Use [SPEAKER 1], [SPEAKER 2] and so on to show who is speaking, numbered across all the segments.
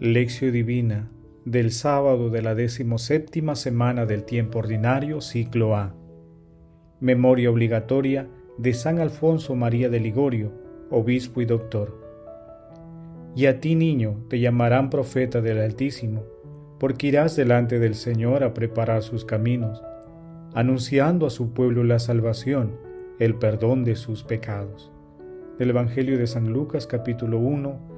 [SPEAKER 1] Lección Divina del sábado de la decimoséptima semana del tiempo ordinario, ciclo A. Memoria obligatoria de San Alfonso María de Ligorio, obispo y doctor. Y a ti, niño, te llamarán profeta del Altísimo, porque irás delante del Señor a preparar sus caminos, anunciando a su pueblo la salvación, el perdón de sus pecados. Del Evangelio de San Lucas capítulo 1,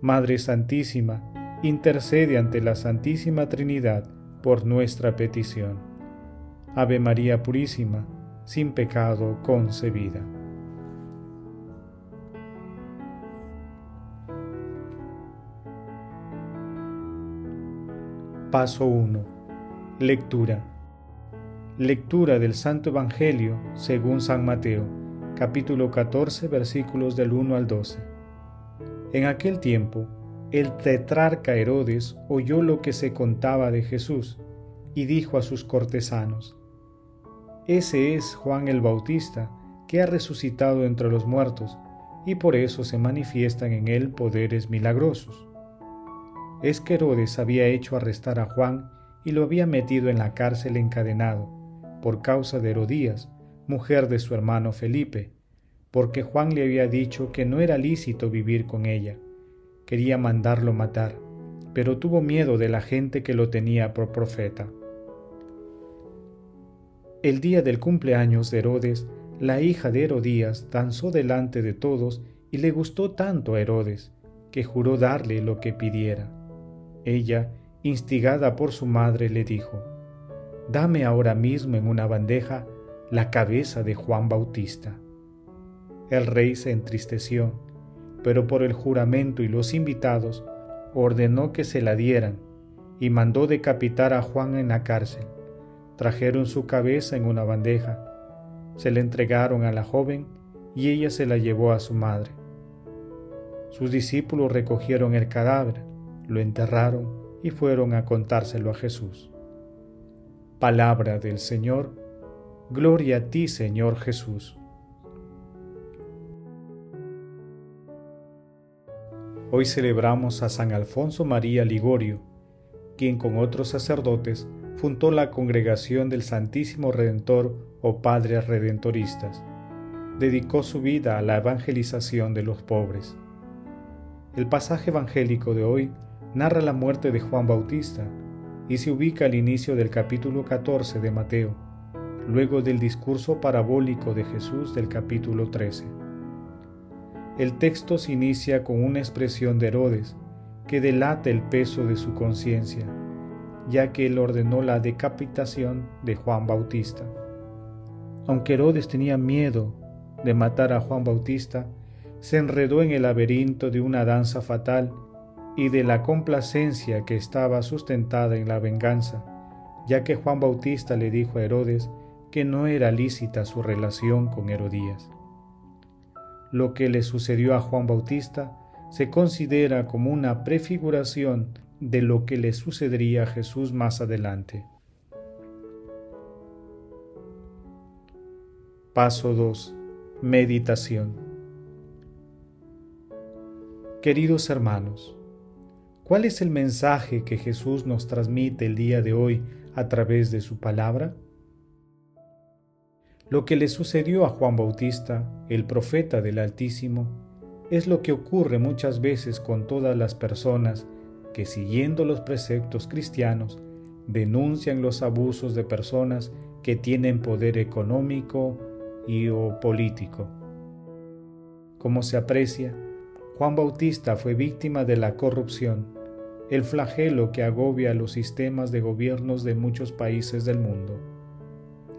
[SPEAKER 1] Madre Santísima, intercede ante la Santísima Trinidad por nuestra petición. Ave María Purísima, sin pecado concebida. Paso 1. Lectura. Lectura del Santo Evangelio según San Mateo, capítulo 14, versículos del 1 al 12. En aquel tiempo, el tetrarca Herodes oyó lo que se contaba de Jesús y dijo a sus cortesanos, Ese es Juan el Bautista, que ha resucitado entre los muertos, y por eso se manifiestan en él poderes milagrosos. Es que Herodes había hecho arrestar a Juan y lo había metido en la cárcel encadenado, por causa de Herodías, mujer de su hermano Felipe, porque Juan le había dicho que no era lícito vivir con ella. Quería mandarlo matar, pero tuvo miedo de la gente que lo tenía por profeta. El día del cumpleaños de Herodes, la hija de Herodías danzó delante de todos y le gustó tanto a Herodes, que juró darle lo que pidiera. Ella, instigada por su madre, le dijo, Dame ahora mismo en una bandeja la cabeza de Juan Bautista. El rey se entristeció, pero por el juramento y los invitados ordenó que se la dieran y mandó decapitar a Juan en la cárcel. Trajeron su cabeza en una bandeja, se la entregaron a la joven y ella se la llevó a su madre. Sus discípulos recogieron el cadáver, lo enterraron y fueron a contárselo a Jesús. Palabra del Señor, Gloria a ti Señor Jesús. Hoy celebramos a San Alfonso María Ligorio, quien con otros sacerdotes fundó la Congregación del Santísimo Redentor o Padres Redentoristas. Dedicó su vida a la evangelización de los pobres. El pasaje evangélico de hoy narra la muerte de Juan Bautista y se ubica al inicio del capítulo 14 de Mateo, luego del discurso parabólico de Jesús del capítulo 13. El texto se inicia con una expresión de Herodes que delata el peso de su conciencia, ya que él ordenó la decapitación de Juan Bautista. Aunque Herodes tenía miedo de matar a Juan Bautista, se enredó en el laberinto de una danza fatal y de la complacencia que estaba sustentada en la venganza, ya que Juan Bautista le dijo a Herodes que no era lícita su relación con Herodías lo que le sucedió a Juan Bautista se considera como una prefiguración de lo que le sucedería a Jesús más adelante. Paso 2. Meditación. Queridos hermanos, ¿cuál es el mensaje que Jesús nos transmite el día de hoy a través de su palabra? Lo que le sucedió a Juan Bautista, el profeta del Altísimo, es lo que ocurre muchas veces con todas las personas que siguiendo los preceptos cristianos denuncian los abusos de personas que tienen poder económico y o político. Como se aprecia, Juan Bautista fue víctima de la corrupción, el flagelo que agobia los sistemas de gobiernos de muchos países del mundo.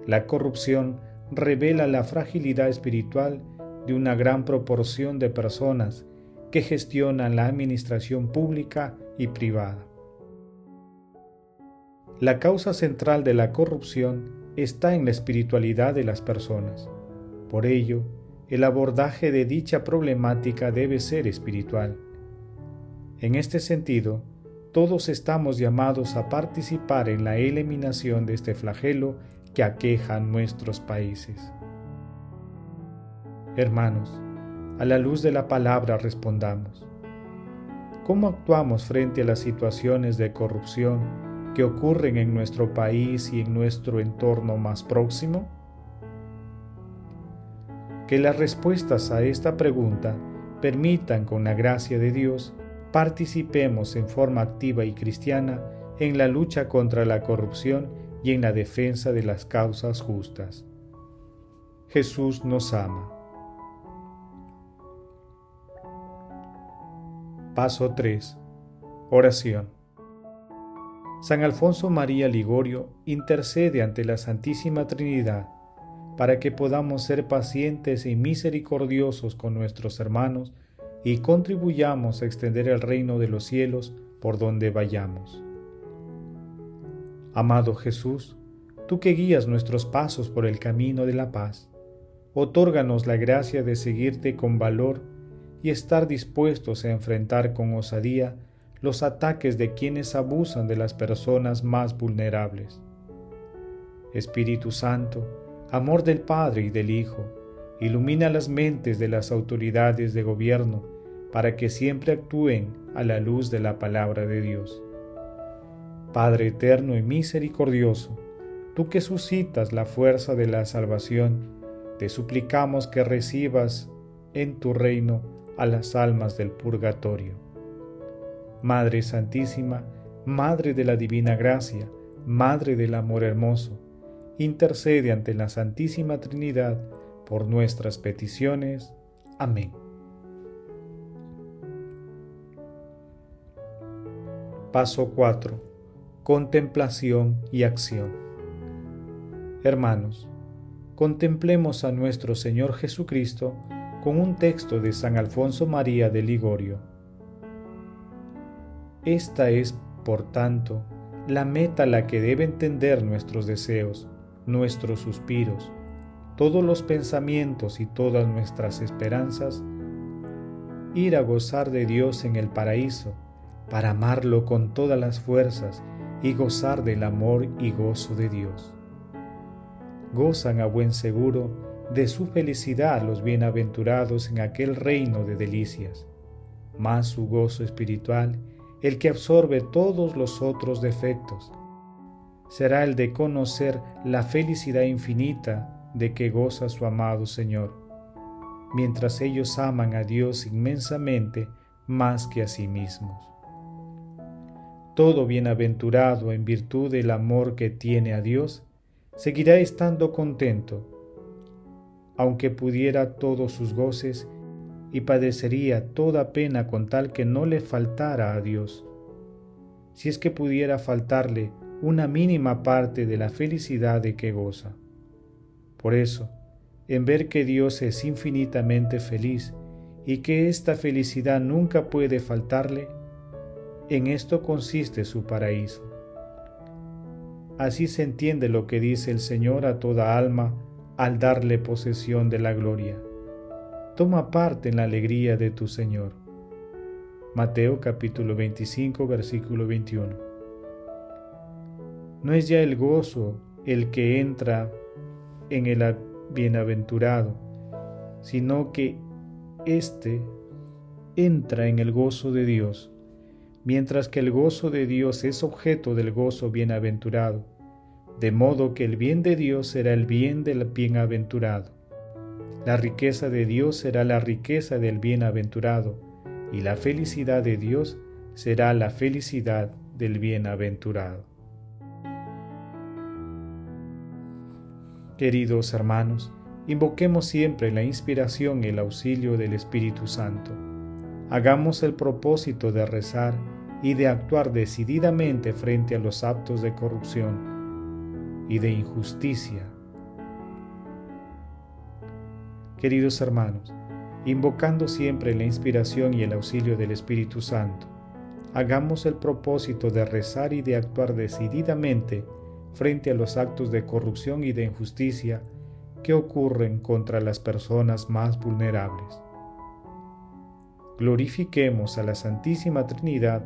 [SPEAKER 1] La corrupción revela la fragilidad espiritual de una gran proporción de personas que gestionan la administración pública y privada. La causa central de la corrupción está en la espiritualidad de las personas. Por ello, el abordaje de dicha problemática debe ser espiritual. En este sentido, todos estamos llamados a participar en la eliminación de este flagelo que aqueja nuestros países. Hermanos, a la luz de la palabra respondamos. ¿Cómo actuamos frente a las situaciones de corrupción que ocurren en nuestro país y en nuestro entorno más próximo? Que las respuestas a esta pregunta permitan, con la gracia de Dios, participemos en forma activa y cristiana en la lucha contra la corrupción y en la defensa de las causas justas. Jesús nos ama. Paso 3. Oración. San Alfonso María Ligorio intercede ante la Santísima Trinidad para que podamos ser pacientes y misericordiosos con nuestros hermanos y contribuyamos a extender el reino de los cielos por donde vayamos. Amado Jesús, tú que guías nuestros pasos por el camino de la paz, otórganos la gracia de seguirte con valor y estar dispuestos a enfrentar con osadía los ataques de quienes abusan de las personas más vulnerables. Espíritu Santo, amor del Padre y del Hijo, ilumina las mentes de las autoridades de gobierno para que siempre actúen a la luz de la palabra de Dios. Padre eterno y misericordioso, tú que suscitas la fuerza de la salvación, te suplicamos que recibas en tu reino a las almas del purgatorio. Madre Santísima, Madre de la Divina Gracia, Madre del Amor Hermoso, intercede ante la Santísima Trinidad por nuestras peticiones. Amén. Paso 4. Contemplación y acción. Hermanos, contemplemos a nuestro Señor Jesucristo con un texto de San Alfonso María de Ligorio. Esta es, por tanto, la meta a la que deben tender nuestros deseos, nuestros suspiros, todos los pensamientos y todas nuestras esperanzas, ir a gozar de Dios en el paraíso, para amarlo con todas las fuerzas y gozar del amor y gozo de Dios. Gozan a buen seguro de su felicidad los bienaventurados en aquel reino de delicias, más su gozo espiritual, el que absorbe todos los otros defectos, será el de conocer la felicidad infinita de que goza su amado Señor, mientras ellos aman a Dios inmensamente más que a sí mismos. Todo bienaventurado en virtud del amor que tiene a Dios, seguirá estando contento, aunque pudiera todos sus goces y padecería toda pena con tal que no le faltara a Dios. Si es que pudiera faltarle una mínima parte de la felicidad de que goza. Por eso, en ver que Dios es infinitamente feliz y que esta felicidad nunca puede faltarle, en esto consiste su paraíso. Así se entiende lo que dice el Señor a toda alma al darle posesión de la gloria. Toma parte en la alegría de tu Señor. Mateo capítulo 25 versículo 21. No es ya el gozo el que entra en el bienaventurado, sino que éste entra en el gozo de Dios, mientras que el gozo de Dios es objeto del gozo bienaventurado, de modo que el bien de Dios será el bien del bienaventurado. La riqueza de Dios será la riqueza del bienaventurado, y la felicidad de Dios será la felicidad del bienaventurado. Queridos hermanos, invoquemos siempre la inspiración y el auxilio del Espíritu Santo. Hagamos el propósito de rezar y de actuar decididamente frente a los actos de corrupción y de injusticia. Queridos hermanos, invocando siempre la inspiración y el auxilio del Espíritu Santo, hagamos el propósito de rezar y de actuar decididamente frente a los actos de corrupción y de injusticia que ocurren contra las personas más vulnerables. Glorifiquemos a la Santísima Trinidad